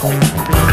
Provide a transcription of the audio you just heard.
completo.